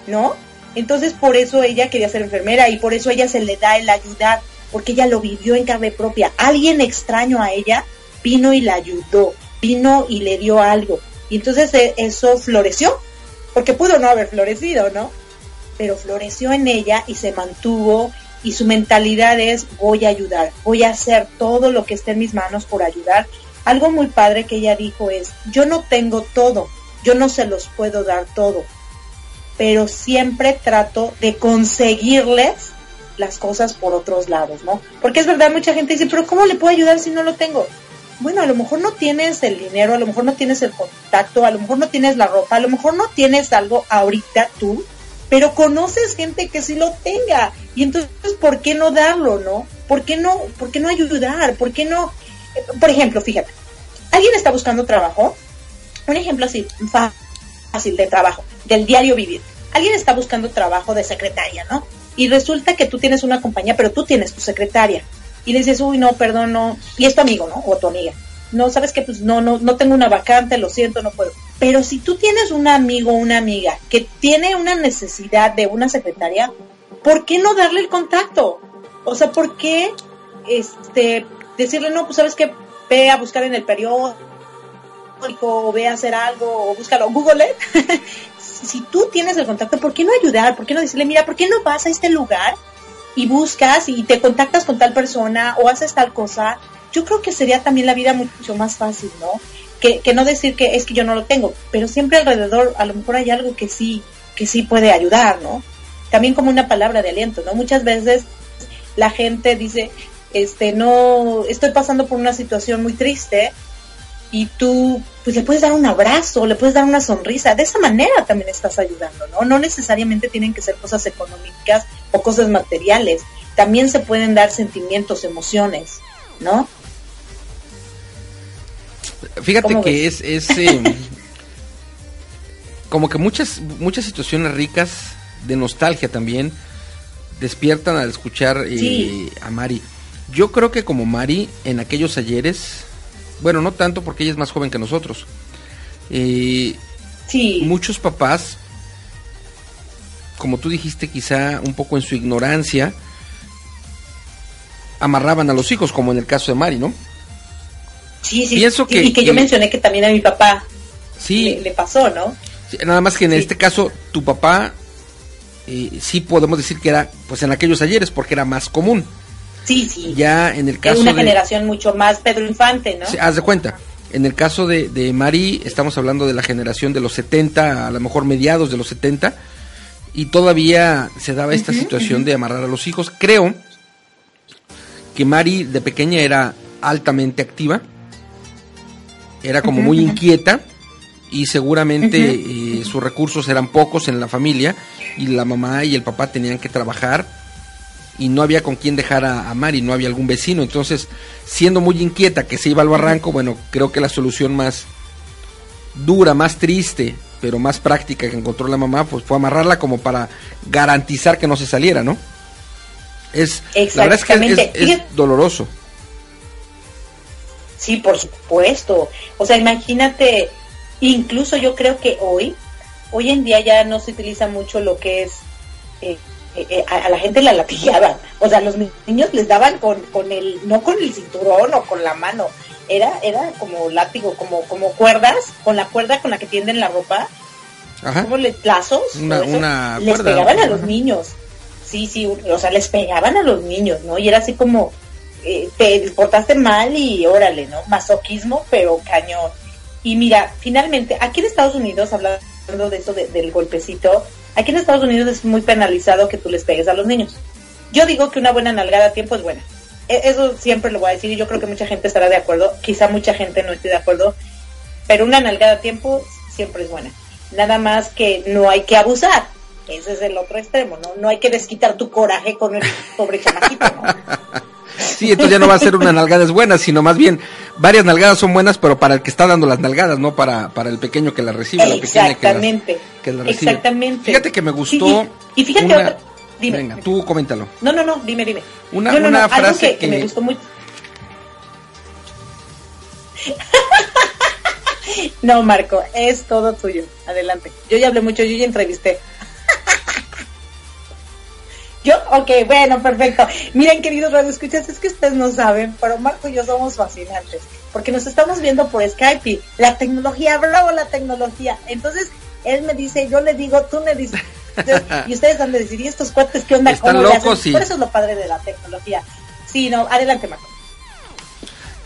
¿no? Entonces por eso ella quería ser enfermera y por eso ella se le da el ayudar, porque ella lo vivió en carne propia. Alguien extraño a ella vino y la ayudó, vino y le dio algo. Y entonces eh, eso floreció, porque pudo no haber florecido, ¿no? Pero floreció en ella y se mantuvo y su mentalidad es voy a ayudar, voy a hacer todo lo que esté en mis manos por ayudar. Algo muy padre que ella dijo es, yo no tengo todo, yo no se los puedo dar todo, pero siempre trato de conseguirles las cosas por otros lados, ¿no? Porque es verdad, mucha gente dice, pero ¿cómo le puedo ayudar si no lo tengo? Bueno, a lo mejor no tienes el dinero, a lo mejor no tienes el contacto, a lo mejor no tienes la ropa, a lo mejor no tienes algo ahorita tú, pero conoces gente que sí lo tenga. Y entonces, ¿por qué no darlo, no? ¿Por qué no, por qué no ayudar? ¿Por qué no? Por ejemplo, fíjate, alguien está buscando trabajo, un ejemplo así, fácil de trabajo, del diario vivir. Alguien está buscando trabajo de secretaria, ¿no? Y resulta que tú tienes una compañía, pero tú tienes tu secretaria. Y le dices, uy, no, perdón, no. Y es tu amigo, ¿no? O tu amiga. No, sabes que pues no, no, no tengo una vacante, lo siento, no puedo. Pero si tú tienes un amigo o una amiga que tiene una necesidad de una secretaria, ¿por qué no darle el contacto? O sea, ¿por qué este decirle, no, pues sabes que ve a buscar en el periódico o ve a hacer algo o búscalo, Google it. si tú tienes el contacto, ¿por qué no ayudar? ¿Por qué no decirle, mira, ¿por qué no vas a este lugar y buscas y te contactas con tal persona o haces tal cosa? Yo creo que sería también la vida mucho más fácil, ¿no? Que, que no decir que es que yo no lo tengo, pero siempre alrededor a lo mejor hay algo que sí, que sí puede ayudar, ¿no? También como una palabra de aliento, ¿no? Muchas veces la gente dice, este, no, estoy pasando por una situación muy triste y tú, pues le puedes dar un abrazo, le puedes dar una sonrisa, de esa manera también estás ayudando, ¿no? No necesariamente tienen que ser cosas económicas o cosas materiales, también se pueden dar sentimientos, emociones, ¿no? Fíjate ¿Cómo que ves? es, es eh, como que muchas, muchas situaciones ricas de nostalgia también despiertan al escuchar eh, Sí. a Mari. Yo creo que como Mari, en aquellos ayeres, Bueno, no tanto porque ella es más joven que nosotros. Eh, sí. Muchos papás, como tú dijiste, quizá un poco en su ignorancia, amarraban a los hijos, como en el caso de Mari, ¿no? Sí, sí. Pienso que, y que, yo mencioné que también a mi papá sí, le, pasó, ¿no? nada más que en este caso, tu papá, eh, sí podemos decir que era, pues en aquellos ayeres, porque era más común. Sí, sí. Ya en el caso. Es una generación mucho más Pedro Infante, ¿no? haz de cuenta. En el caso de, de Mari, estamos hablando de la generación de los 70, a lo mejor mediados de los 70, y todavía se daba esta situación de amarrar a los hijos. Creo que Mari de pequeña era altamente activa, era como muy inquieta y seguramente eh, sus recursos eran pocos en la familia y la mamá y el papá tenían que trabajar y no había con quién dejar a, a, Mari, no había algún vecino. Entonces, siendo muy inquieta que se iba al barranco, bueno, creo que la solución más dura, más triste, pero más práctica que encontró la mamá, pues fue amarrarla como para garantizar que no se saliera, ¿no? Es, la verdad es que es, es doloroso. Sí, por supuesto. O sea, imagínate, incluso yo creo que hoy, hoy en día ya no se utiliza mucho lo que es eh, eh, a, a, la gente la latillaban. O sea, los niños les daban con, con el, no con el cinturón o con la mano, era, era como látigo, como, como cuerdas, con la cuerda con la que tienden la ropa, Ajá. como le, lazos, una, eso, una les cuerda. pegaban a los niños. Sí, sí, o sea, les pegaban a los niños, ¿no? Y era así como, eh, te portaste mal y órale, ¿no? Masoquismo, pero cañón. Y mira, finalmente, aquí en Estados Unidos, hablando de eso de, del golpecito, aquí en Estados Unidos es muy penalizado que tú les pegues a los niños. Yo digo que una buena nalgada a tiempo es buena. E eso siempre lo voy a decir y yo creo que mucha gente estará de acuerdo, quizá mucha gente no esté de acuerdo, pero una nalgada a tiempo siempre es buena. Nada más que no hay que abusar. Ese es el otro extremo, ¿no? No hay que desquitar tu coraje con el pobre chamaquito, ¿no? Sí, entonces ya no va a ser una nalgada es buena, sino más bien varias nalgadas son buenas, pero para el que está dando las nalgadas, no para, para el pequeño que las recibe, la pequeña que las recibe. Exactamente. Fíjate que me gustó. Sí, y, y, fíjate una... otra, dime. Venga, tú coméntalo. No, no, no, dime, dime. Una, no, no, una no, frase que, me gustó mucho. no, Marco, es todo tuyo. Adelante. Yo ya hablé mucho, yo ya entrevisté. Yo, ok, bueno, perfecto. Miren, queridos radioescuchas, es que ustedes no saben, pero Marco y yo somos fascinantes, porque nos estamos viendo por Skype y la tecnología, bravo la tecnología. Entonces, él me dice, yo le digo, tú me dices, y ustedes han de decir, ¿y estos cuates qué onda? Están ¿Cómo locos, sí. Por eso es lo padre de la tecnología. Sí, no, adelante, Marco.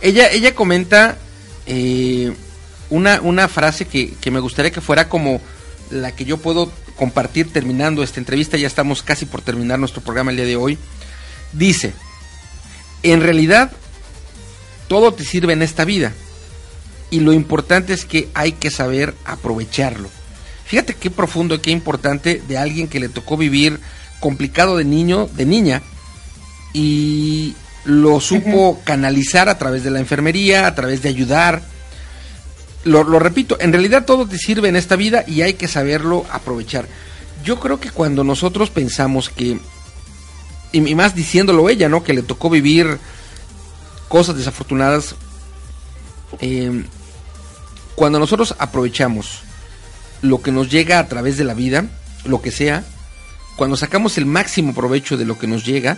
Ella, ella comenta eh, una, una frase que, que me gustaría que fuera como la que yo puedo compartir terminando esta entrevista, ya estamos casi por terminar nuestro programa el día de hoy, dice, en realidad todo te sirve en esta vida y lo importante es que hay que saber aprovecharlo. Fíjate qué profundo y qué importante de alguien que le tocó vivir complicado de niño, de niña, y lo supo uh -huh. canalizar a través de la enfermería, a través de ayudar, lo, lo, repito, en realidad todo te sirve en esta vida y hay que saberlo aprovechar. Yo creo que cuando nosotros pensamos que, y, más diciéndolo ella, ¿no? Que le tocó vivir cosas desafortunadas, eh, cuando nosotros aprovechamos lo que nos llega a través de la vida, lo que sea, cuando sacamos el máximo provecho de lo que nos llega,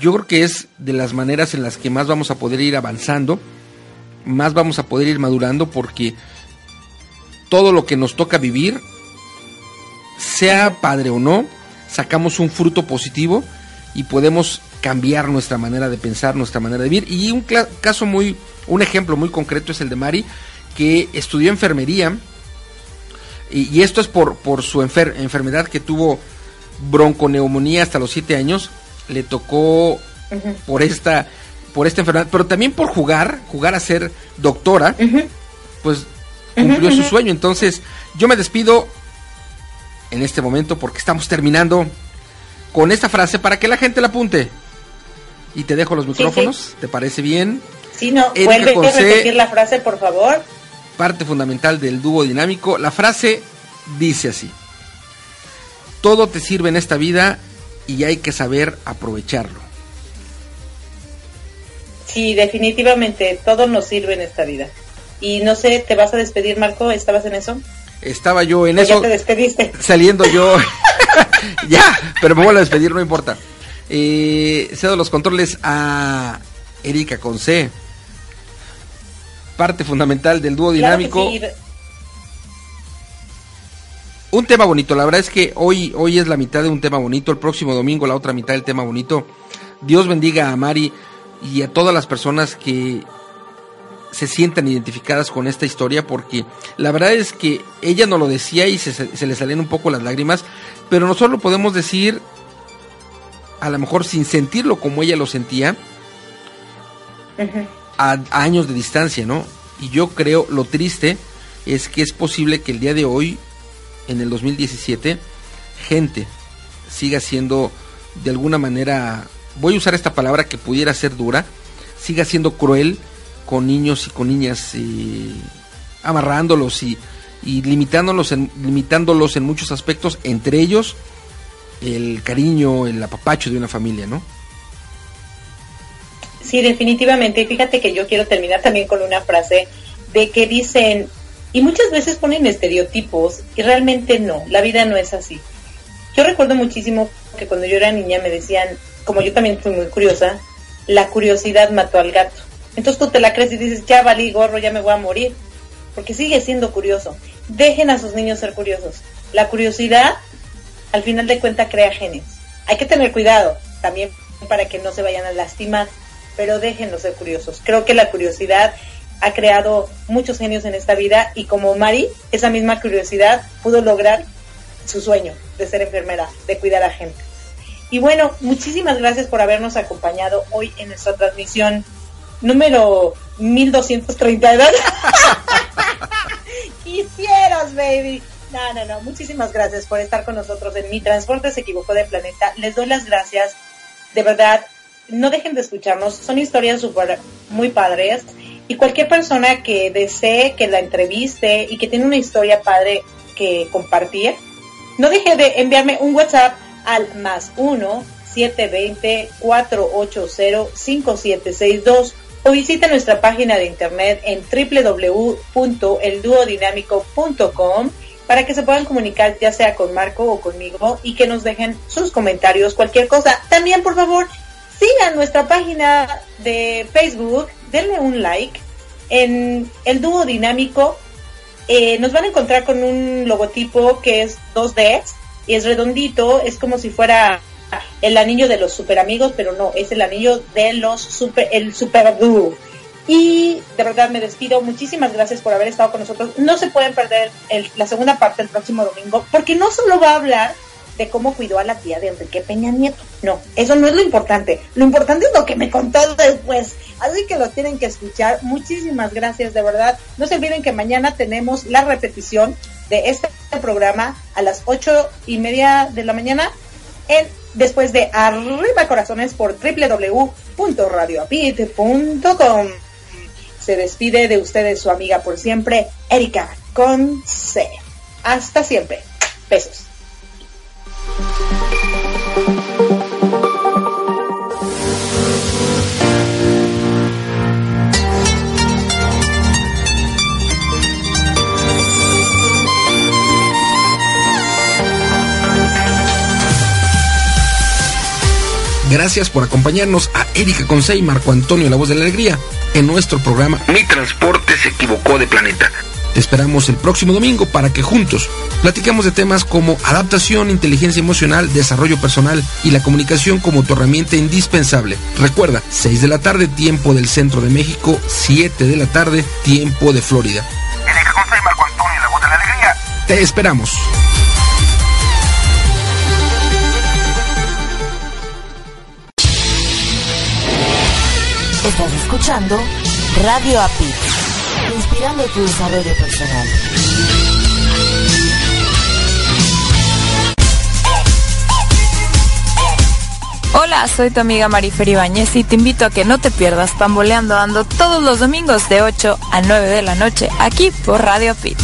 yo creo que es de las maneras en las que más vamos a poder ir avanzando más vamos a poder ir madurando porque todo lo que nos toca vivir, sea padre o no, sacamos un fruto positivo y podemos cambiar nuestra manera de pensar, nuestra manera de vivir. Y un caso muy, un ejemplo muy concreto es el de Mari, que estudió enfermería, y, y esto es por, por su enfer enfermedad que tuvo bronconeumonía hasta los 7 años, le tocó uh -huh. por esta por esta enfermedad, pero también por jugar, jugar a ser doctora, uh -huh. pues cumplió uh -huh. su sueño. Entonces, yo me despido en este momento porque estamos terminando con esta frase para que la gente la apunte. Y te dejo los micrófonos, sí, sí. ¿te parece bien? Sí, no, Erika vuelve a repetir la frase, por favor. Parte fundamental del dúo dinámico. La frase dice así. Todo te sirve en esta vida y hay que saber aprovecharlo. Sí, definitivamente, todo nos sirve en esta vida. Y no sé, ¿te vas a despedir, Marco? ¿Estabas en eso? Estaba yo en eso. Ya te despediste. Saliendo yo. ya, pero me vuelvo a despedir, no importa. Eh, cedo los controles a Erika con C. Parte fundamental del dúo dinámico. Un tema bonito, la verdad es que hoy, hoy es la mitad de un tema bonito, el próximo domingo la otra mitad del tema bonito. Dios bendiga a Mari y a todas las personas que se sientan identificadas con esta historia porque la verdad es que ella no lo decía y se, se, le salían un poco las lágrimas, pero nosotros lo podemos decir a lo mejor sin sentirlo como ella lo sentía a, años de distancia, ¿no? Y yo creo lo triste es que es posible que el día de hoy, en el 2017, gente siga siendo de alguna manera, voy a usar esta palabra que pudiera ser dura, siga siendo cruel con niños y con niñas, eh, amarrándolos y, y limitándolos, en, limitándolos en muchos aspectos, entre ellos el cariño, el apapacho de una familia, ¿no? Sí, definitivamente. Y fíjate que yo quiero terminar también con una frase de que dicen, y muchas veces ponen estereotipos, y realmente no, la vida no es así. Yo recuerdo muchísimo que cuando yo era niña me decían, como yo también fui muy curiosa, la curiosidad mató al gato. Entonces tú te la crees y dices, ya valí gorro, ya me voy a morir. Porque sigue siendo curioso. Dejen a sus niños ser curiosos. La curiosidad, al final de cuentas, crea genios. Hay que tener cuidado también para que no se vayan a lastimar, pero déjenlos ser curiosos. Creo que la curiosidad ha creado muchos genios en esta vida y como Mari, esa misma curiosidad pudo lograr su sueño de ser enfermera, de cuidar a gente. Y bueno, muchísimas gracias por habernos acompañado hoy en nuestra transmisión número 1230. Quisieras, baby. No, no, no. Muchísimas gracias por estar con nosotros en Mi Transporte se equivocó de planeta. Les doy las gracias. De verdad, no dejen de escucharnos. Son historias super, muy padres. Y cualquier persona que desee que la entreviste y que tiene una historia padre que compartir, no deje de enviarme un WhatsApp al más 1 720 480 5762 o visita nuestra página de internet en www.elduodinamico.com para que se puedan comunicar ya sea con Marco o conmigo y que nos dejen sus comentarios, cualquier cosa. También, por favor, sigan nuestra página de Facebook, denle un like en el dúo dinámico. Eh, nos van a encontrar con un logotipo que es 2D y es redondito, es como si fuera el anillo de los super amigos, pero no, es el anillo de los super, el super dúo. Y de verdad me despido. Muchísimas gracias por haber estado con nosotros. No se pueden perder el, la segunda parte el próximo domingo, porque no solo va a hablar de cómo cuidó a la tía de Enrique Peña Nieto. No, eso no es lo importante. Lo importante es lo que me contó después. Así que lo tienen que escuchar. Muchísimas gracias, de verdad. No se olviden que mañana tenemos la repetición de este programa a las ocho y media de la mañana en después de Arriba Corazones por www.radioapit.com. Se despide de ustedes su amiga por siempre, Erika con C. Hasta siempre. Besos. Gracias por acompañarnos a Erika Consey y Marco Antonio, la voz de la alegría, en nuestro programa Mi Transporte se equivocó de planeta. Te esperamos el próximo domingo para que juntos platiquemos de temas como adaptación, inteligencia emocional, desarrollo personal y la comunicación como tu herramienta indispensable. Recuerda, 6 de la tarde, tiempo del centro de México, 7 de la tarde, tiempo de Florida. Erika Consey, Marco Antonio, la voz de la alegría. Te esperamos. Estás escuchando Radio API, inspirando tu desarrollo personal. Hola, soy tu amiga Marifer Ibáñez y te invito a que no te pierdas Pamboleando Ando todos los domingos de 8 a 9 de la noche aquí por Radio Pit.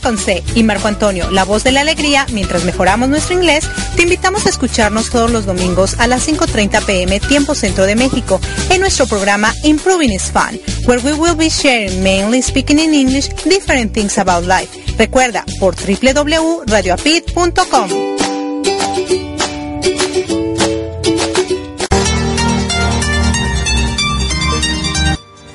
con C y Marco Antonio, la voz de la alegría, mientras mejoramos nuestro inglés, te invitamos a escucharnos todos los domingos a las 5.30 pm tiempo centro de México en nuestro programa Improving is Fun, where we will be sharing mainly speaking in English different things about life. Recuerda por www.radioapit.com.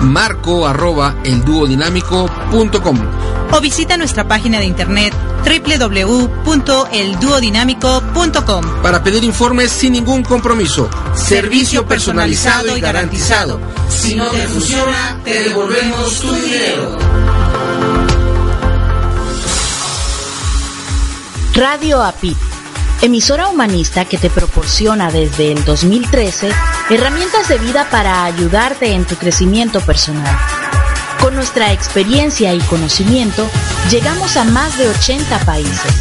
Marco arroba elduodinámico.com o visita nuestra página de internet www.elduodinámico.com para pedir informes sin ningún compromiso. Servicio personalizado y garantizado. Si no te funciona, te devolvemos tu dinero. Radio API, emisora humanista que te proporciona desde el 2013 herramientas de vida para ayudarte en tu crecimiento personal. Con nuestra experiencia y conocimiento, llegamos a más de 80 países.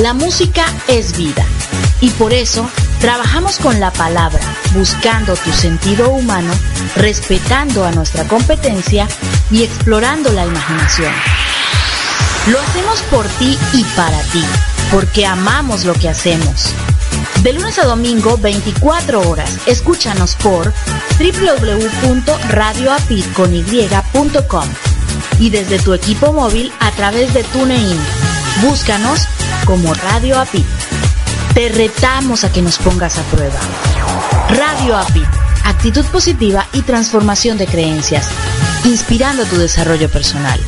La música es vida y por eso trabajamos con la palabra, buscando tu sentido humano, respetando a nuestra competencia y explorando la imaginación. Lo hacemos por ti y para ti, porque amamos lo que hacemos. De lunes a domingo, 24 horas. Escúchanos por www.radioapit.com y desde tu equipo móvil a través de TuneIn. Búscanos como Radio Apit. Te retamos a que nos pongas a prueba. Radio Apit. Actitud positiva y transformación de creencias, inspirando tu desarrollo personal.